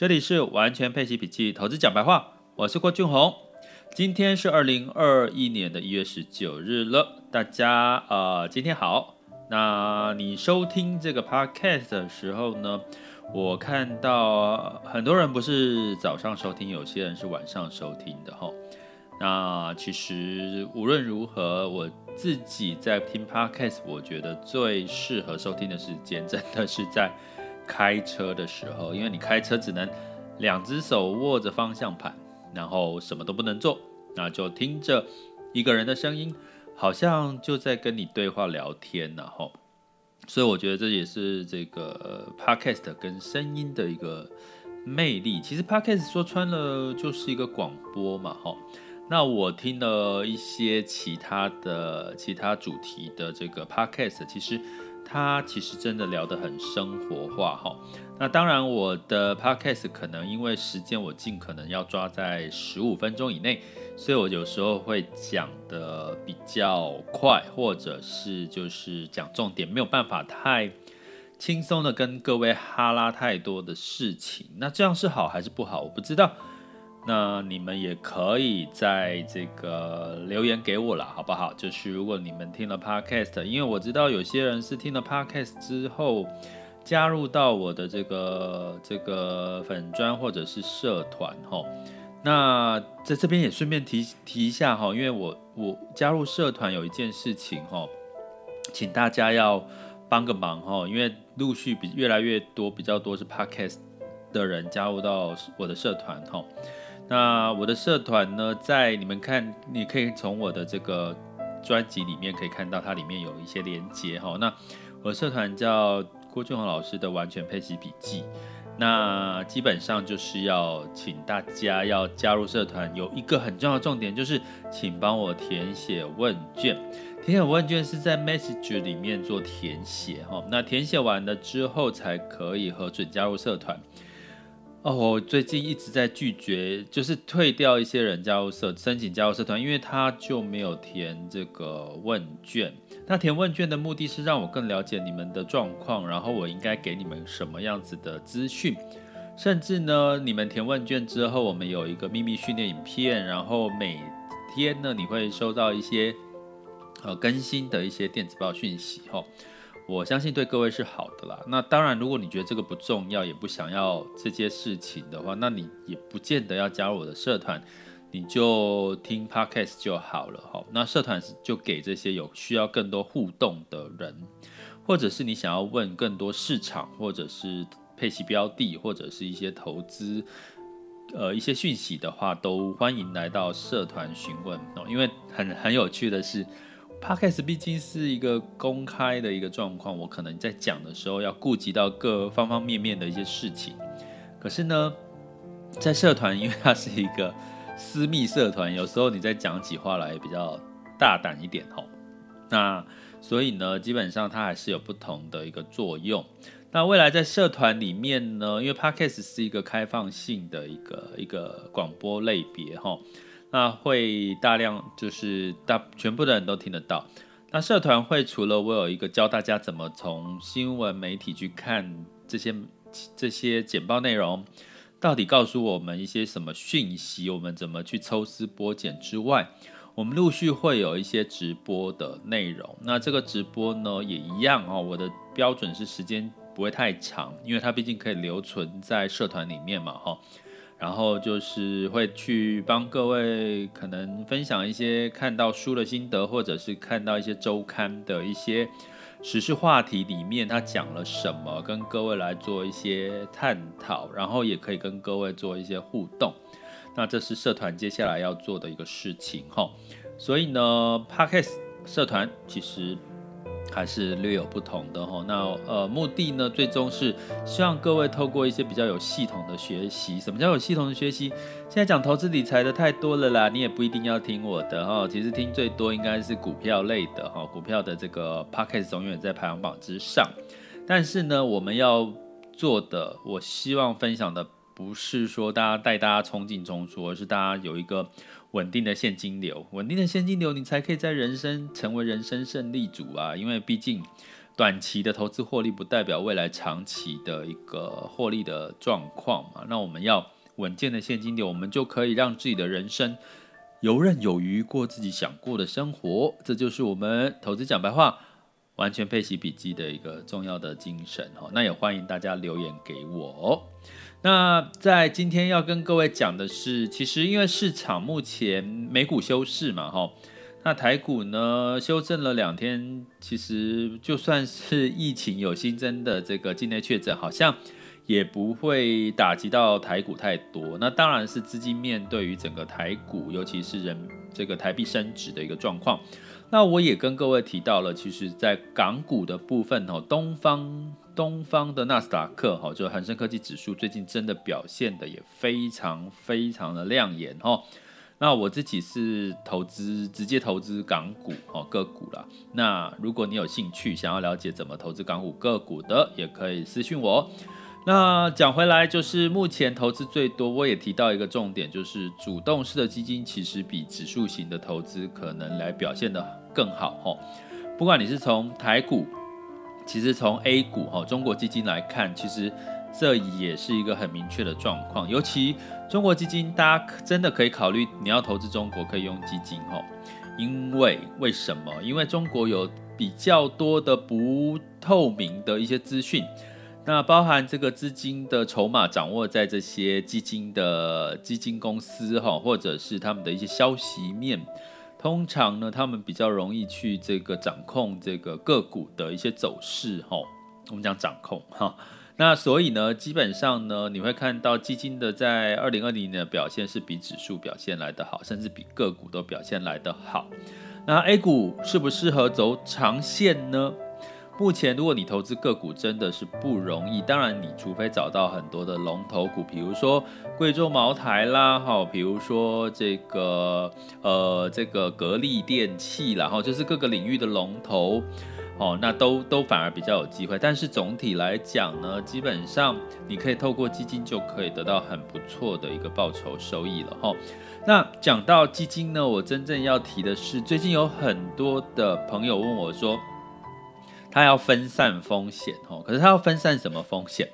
这里是完全配息笔记投资讲白话，我是郭俊宏。今天是二零二一年的一月十九日了，大家呃今天好。那你收听这个 podcast 的时候呢，我看到很多人不是早上收听，有些人是晚上收听的哈。那其实无论如何，我自己在听 podcast，我觉得最适合收听的时间，真的是在。开车的时候，因为你开车只能两只手握着方向盘，然后什么都不能做，那就听着一个人的声音，好像就在跟你对话聊天，然后，所以我觉得这也是这个 podcast 跟声音的一个魅力。其实 podcast 说穿了就是一个广播嘛，哈。那我听了一些其他的其他主题的这个 podcast，其实。他其实真的聊得很生活化哈，那当然我的 podcast 可能因为时间我尽可能要抓在十五分钟以内，所以我有时候会讲得比较快，或者是就是讲重点，没有办法太轻松的跟各位哈拉太多的事情，那这样是好还是不好？我不知道。那你们也可以在这个留言给我了，好不好？就是如果你们听了 Podcast，因为我知道有些人是听了 Podcast 之后加入到我的这个这个粉专或者是社团哈。那在这边也顺便提提一下哈，因为我我加入社团有一件事情哈，请大家要帮个忙哈，因为陆续比越来越多比较多是 Podcast 的人加入到我的社团哈。那我的社团呢，在你们看，你可以从我的这个专辑里面可以看到，它里面有一些连接哈。那我的社团叫郭俊宏老师的完全配齐笔记。那基本上就是要请大家要加入社团，有一个很重要的重点就是，请帮我填写问卷。填写问卷是在 Message 里面做填写哈。那填写完了之后，才可以核准加入社团。哦，我最近一直在拒绝，就是退掉一些人加入社申请加入社团，因为他就没有填这个问卷。那填问卷的目的是让我更了解你们的状况，然后我应该给你们什么样子的资讯。甚至呢，你们填问卷之后，我们有一个秘密训练影片，然后每天呢，你会收到一些呃更新的一些电子报讯息，吼。我相信对各位是好的啦。那当然，如果你觉得这个不重要，也不想要这些事情的话，那你也不见得要加入我的社团，你就听 Podcast 就好了哈。那社团就给这些有需要更多互动的人，或者是你想要问更多市场，或者是配息标的，或者是一些投资，呃，一些讯息的话，都欢迎来到社团询问哦。因为很很有趣的是。Podcast 毕竟是一个公开的一个状况，我可能在讲的时候要顾及到各方方面面的一些事情。可是呢，在社团，因为它是一个私密社团，有时候你在讲起话来比较大胆一点吼。那所以呢，基本上它还是有不同的一个作用。那未来在社团里面呢，因为 Podcast 是一个开放性的一个一个广播类别吼。那会大量就是大全部的人都听得到。那社团会除了我有一个教大家怎么从新闻媒体去看这些这些简报内容，到底告诉我们一些什么讯息，我们怎么去抽丝剥茧之外，我们陆续会有一些直播的内容。那这个直播呢也一样哦，我的标准是时间不会太长，因为它毕竟可以留存在社团里面嘛，哈。然后就是会去帮各位可能分享一些看到书的心得，或者是看到一些周刊的一些时事话题里面他讲了什么，跟各位来做一些探讨，然后也可以跟各位做一些互动。那这是社团接下来要做的一个事情哈。所以呢，Podcast 社团其实。还是略有不同的哈，那呃目的呢，最终是希望各位透过一些比较有系统的学习。什么叫有系统的学习？现在讲投资理财的太多了啦，你也不一定要听我的哈。其实听最多应该是股票类的哈，股票的这个 podcast 永远在排行榜之上。但是呢，我们要做的，我希望分享的不是说大家带大家冲进冲出，而是大家有一个。稳定的现金流，稳定的现金流，你才可以在人生成为人生胜利组啊！因为毕竟短期的投资获利不代表未来长期的一个获利的状况嘛。那我们要稳健的现金流，我们就可以让自己的人生游刃有余，过自己想过的生活。这就是我们投资讲白话。完全配习笔记的一个重要的精神哦，那也欢迎大家留言给我哦。那在今天要跟各位讲的是，其实因为市场目前美股休市嘛哈，那台股呢修正了两天，其实就算是疫情有新增的这个境内确诊，好像也不会打击到台股太多。那当然是资金面对于整个台股，尤其是人这个台币升值的一个状况。那我也跟各位提到了，其实，在港股的部分哦，东方东方的纳斯达克哈，就恒生科技指数最近真的表现的也非常非常的亮眼哈。那我自己是投资直接投资港股哦个股啦。那如果你有兴趣想要了解怎么投资港股个股的，也可以私信我。那讲回来，就是目前投资最多，我也提到一个重点，就是主动式的基金其实比指数型的投资可能来表现得更好哈。不管你是从台股，其实从 A 股哈，中国基金来看，其实这也是一个很明确的状况。尤其中国基金，大家真的可以考虑你要投资中国，可以用基金哈。因为为什么？因为中国有比较多的不透明的一些资讯。那包含这个资金的筹码掌握在这些基金的基金公司哈，或者是他们的一些消息面，通常呢，他们比较容易去这个掌控这个个股的一些走势哈。我们讲掌控哈，那所以呢，基本上呢，你会看到基金的在二零二零年的表现是比指数表现来得好，甚至比个股都表现来得好。那 A 股适不适合走长线呢？目前，如果你投资个股真的是不容易。当然，你除非找到很多的龙头股，比如说贵州茅台啦，哈，比如说这个呃这个格力电器啦，然后就是各个领域的龙头，哦，那都都反而比较有机会。但是总体来讲呢，基本上你可以透过基金就可以得到很不错的一个报酬收益了，哈。那讲到基金呢，我真正要提的是，最近有很多的朋友问我说。他要分散风险哦，可是他要分散什么风险？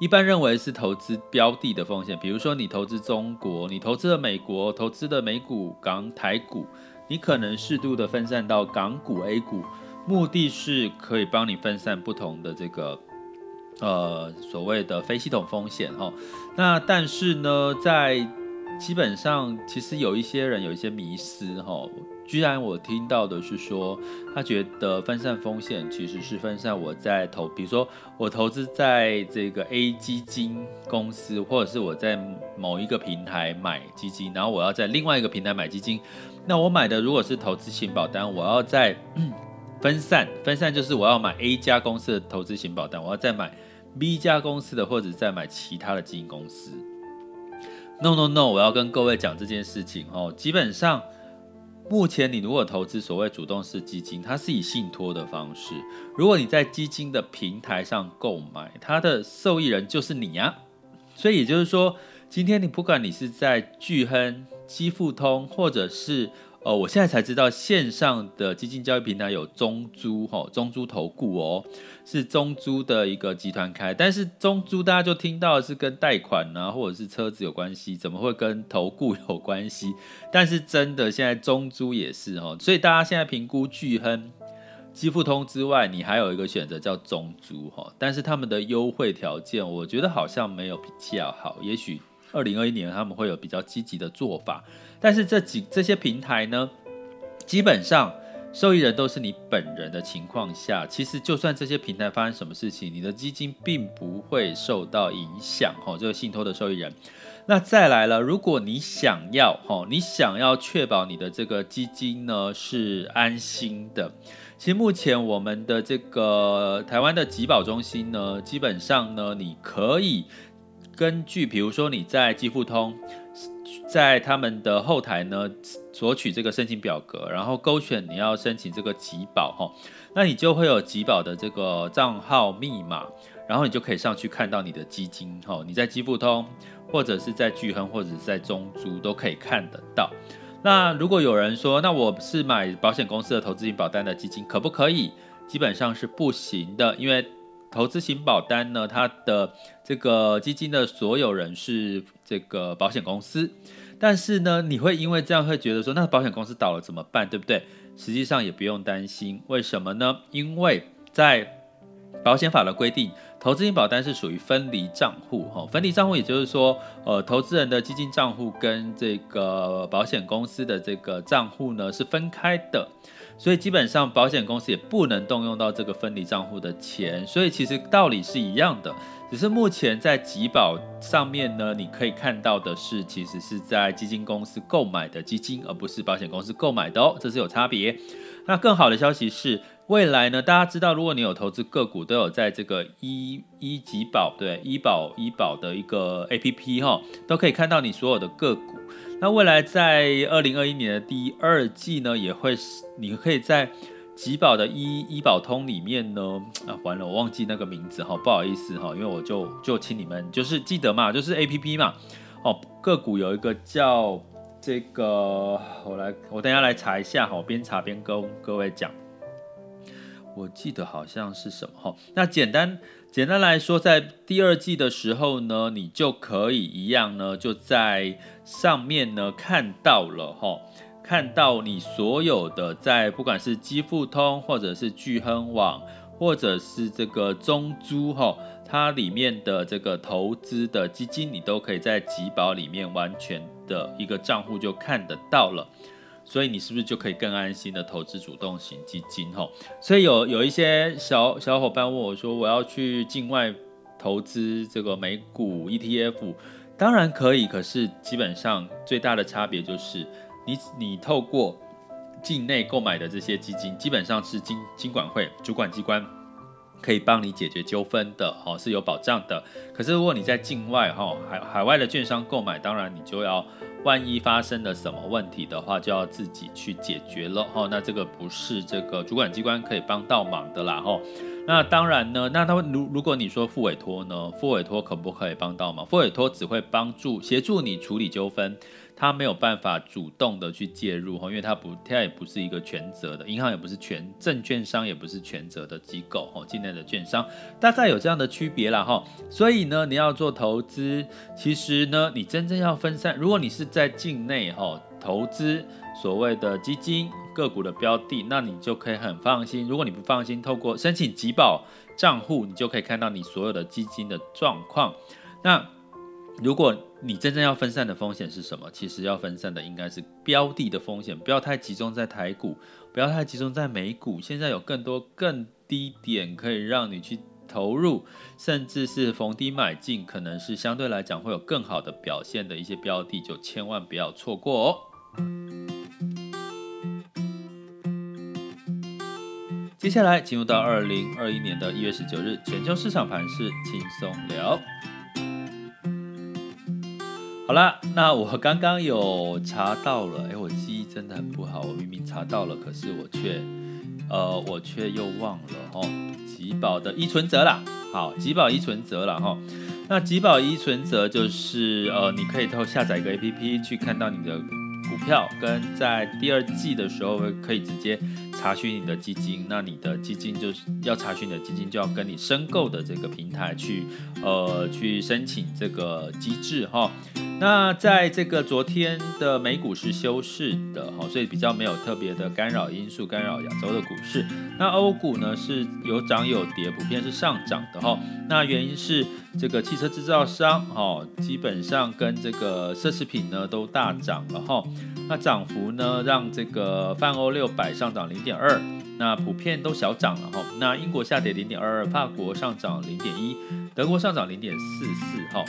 一般认为是投资标的的风险，比如说你投资中国，你投资了美国，投资的美股、港台股，你可能适度的分散到港股、A 股，目的是可以帮你分散不同的这个呃所谓的非系统风险哈。那但是呢，在基本上其实有一些人有一些迷失哈。居然我听到的是说，他觉得分散风险其实是分散我在投，比如说我投资在这个 A 基金公司，或者是我在某一个平台买基金，然后我要在另外一个平台买基金。那我买的如果是投资型保单，我要再分散，分散就是我要买 A 家公司的投资型保单，我要再买 B 家公司的，或者再买其他的基金公司。No No No，我要跟各位讲这件事情哦，基本上。目前你如果投资所谓主动式基金，它是以信托的方式。如果你在基金的平台上购买，它的受益人就是你呀。所以也就是说，今天你不管你是在巨亨、基富通，或者是。哦，我现在才知道线上的基金交易平台有中租哈，中租投顾哦，是中租的一个集团开，但是中租大家就听到是跟贷款啊或者是车子有关系，怎么会跟投顾有关系？但是真的现在中租也是哦，所以大家现在评估巨亨、基富通之外，你还有一个选择叫中租哈，但是他们的优惠条件我觉得好像没有比较好，也许二零二一年他们会有比较积极的做法。但是这几这些平台呢，基本上受益人都是你本人的情况下，其实就算这些平台发生什么事情，你的基金并不会受到影响。哈，这个信托的受益人。那再来了，如果你想要哈，你想要确保你的这个基金呢是安心的，其实目前我们的这个台湾的集保中心呢，基本上呢，你可以根据，比如说你在基富通。在他们的后台呢，索取这个申请表格，然后勾选你要申请这个集保哈，那你就会有集保的这个账号密码，然后你就可以上去看到你的基金哈，你在基富通或者是在巨亨或者是在中租都可以看得到。那如果有人说，那我是买保险公司的投资型保单的基金，可不可以？基本上是不行的，因为投资型保单呢，它的这个基金的所有人是这个保险公司，但是呢，你会因为这样会觉得说，那保险公司倒了怎么办，对不对？实际上也不用担心，为什么呢？因为在保险法的规定，投资型保单是属于分离账户，哈，分离账户也就是说，呃，投资人的基金账户跟这个保险公司的这个账户呢是分开的，所以基本上保险公司也不能动用到这个分离账户的钱，所以其实道理是一样的，只是目前在集保上面呢，你可以看到的是，其实是在基金公司购买的基金，而不是保险公司购买的哦，这是有差别。那更好的消息是。未来呢，大家知道，如果你有投资个股，都有在这个医医集保对医保医保的一个 APP 哈，都可以看到你所有的个股。那未来在二零二一年的第二季呢，也会你可以在集保的医医保通里面呢，啊，完了，我忘记那个名字哈，不好意思哈，因为我就就请你们就是记得嘛，就是 APP 嘛，哦，个股有一个叫这个，我来，我等一下来查一下哈，我边查边跟各位讲。我记得好像是什么哈，那简单简单来说，在第二季的时候呢，你就可以一样呢，就在上面呢看到了哈，看到你所有的在不管是基富通或者是巨亨网或者是这个中租哈，它里面的这个投资的基金，你都可以在集保里面完全的一个账户就看得到了。所以你是不是就可以更安心的投资主动型基金？吼，所以有有一些小小伙伴问我说，我要去境外投资这个美股 ETF，当然可以，可是基本上最大的差别就是你你透过境内购买的这些基金，基本上是经经管会主管机关可以帮你解决纠纷的，哦，是有保障的。可是如果你在境外，哈海海外的券商购买，当然你就要。万一发生了什么问题的话，就要自己去解决了哈。那这个不是这个主管机关可以帮到忙的啦哈。那当然呢，那他们如如果你说复委托呢，复委托可不可以帮到忙？复委托只会帮助协助你处理纠纷。他没有办法主动的去介入哈，因为他不，他也不是一个全责的银行，也不是全证券商，也不是全责的机构哈，境内的券商大概有这样的区别啦哈。所以呢，你要做投资，其实呢，你真正要分散，如果你是在境内哈投资所谓的基金个股的标的，那你就可以很放心。如果你不放心，透过申请集保账户，你就可以看到你所有的基金的状况。那如果你真正要分散的风险是什么？其实要分散的应该是标的的风险，不要太集中在台股，不要太集中在美股。现在有更多更低点可以让你去投入，甚至是逢低买进，可能是相对来讲会有更好的表现的一些标的，就千万不要错过哦。接下来进入到二零二一年的一月十九日，全球市场盘势轻松聊。好了，那我刚刚有查到了，哎，我记忆真的很不好，我明明查到了，可是我却，呃，我却又忘了哦。集宝的依存折啦，好，集宝依存折啦。哈。那集宝依存折就是，呃，你可以透过下载一个 APP 去看到你的股票，跟在第二季的时候可以直接查询你的基金。那你的基金就是要查询你的基金，就要跟你申购的这个平台去，呃，去申请这个机制哈。那在这个昨天的美股是休市的哈，所以比较没有特别的干扰因素干扰亚洲的股市。那欧股呢是有涨有跌，普遍是上涨的哈。那原因是这个汽车制造商哈，基本上跟这个奢侈品呢都大涨了哈。那涨幅呢让这个泛欧六百上涨零点二，那普遍都小涨了哈。那英国下跌零点二二，法国上涨零点一，德国上涨零点四四哈。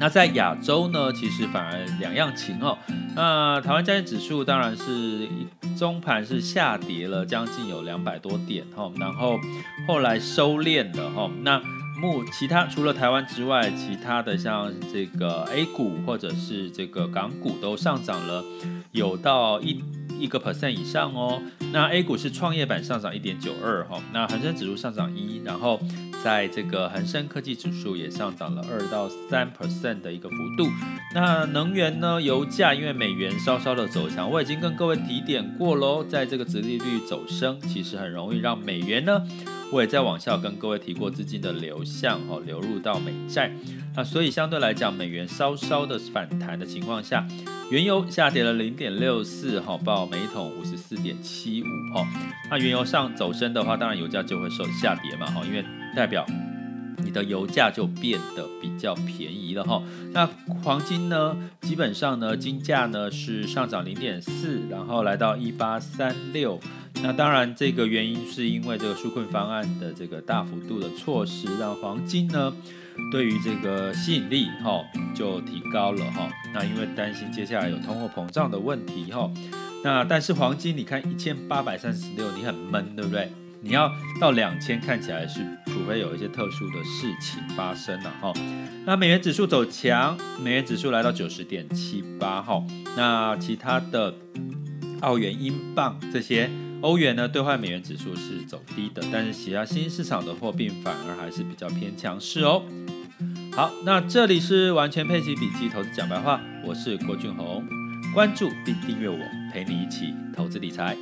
那在亚洲呢，其实反而两样情哦。那台湾加权指数当然是中盘是下跌了将近有两百多点哈，然后后来收敛了哈。那目其他除了台湾之外，其他的像这个 A 股或者是这个港股都上涨了，有到一一个 percent 以上哦。那 A 股是创业板上涨一点九二哈，那恒生指数上涨一，然后在这个恒生科技指数也上涨了二到三 percent 的一个幅度。那能源呢？油价因为美元稍稍的走强，我已经跟各位提点过喽，在这个殖利率走升，其实很容易让美元呢。我也在网校跟各位提过资金的流向哦，流入到美债。那所以相对来讲，美元稍稍的反弹的情况下，原油下跌了零点六四哈，报每桶五十四点七五哈。那原油上走升的话，当然油价就会受下跌嘛哈，因为代表你的油价就变得比较便宜了哈。那黄金呢，基本上呢，金价呢是上涨零点四，然后来到一八三六。那当然，这个原因是因为这个纾困方案的这个大幅度的措施，让黄金呢对于这个吸引力哈就提高了哈。那因为担心接下来有通货膨胀的问题哈。那但是黄金你看一千八百三十六，你很闷对不对？你要到两千看起来是，除非有一些特殊的事情发生了哈。那美元指数走强，美元指数来到九十点七八哈。那其他的澳元、英镑这些。欧元呢，兑换美元指数是走低的，但是其他新兴市场的货币反而还是比较偏强势哦。好，那这里是完全配齐笔记投资讲白话，我是郭俊宏，关注并订阅我，陪你一起投资理财。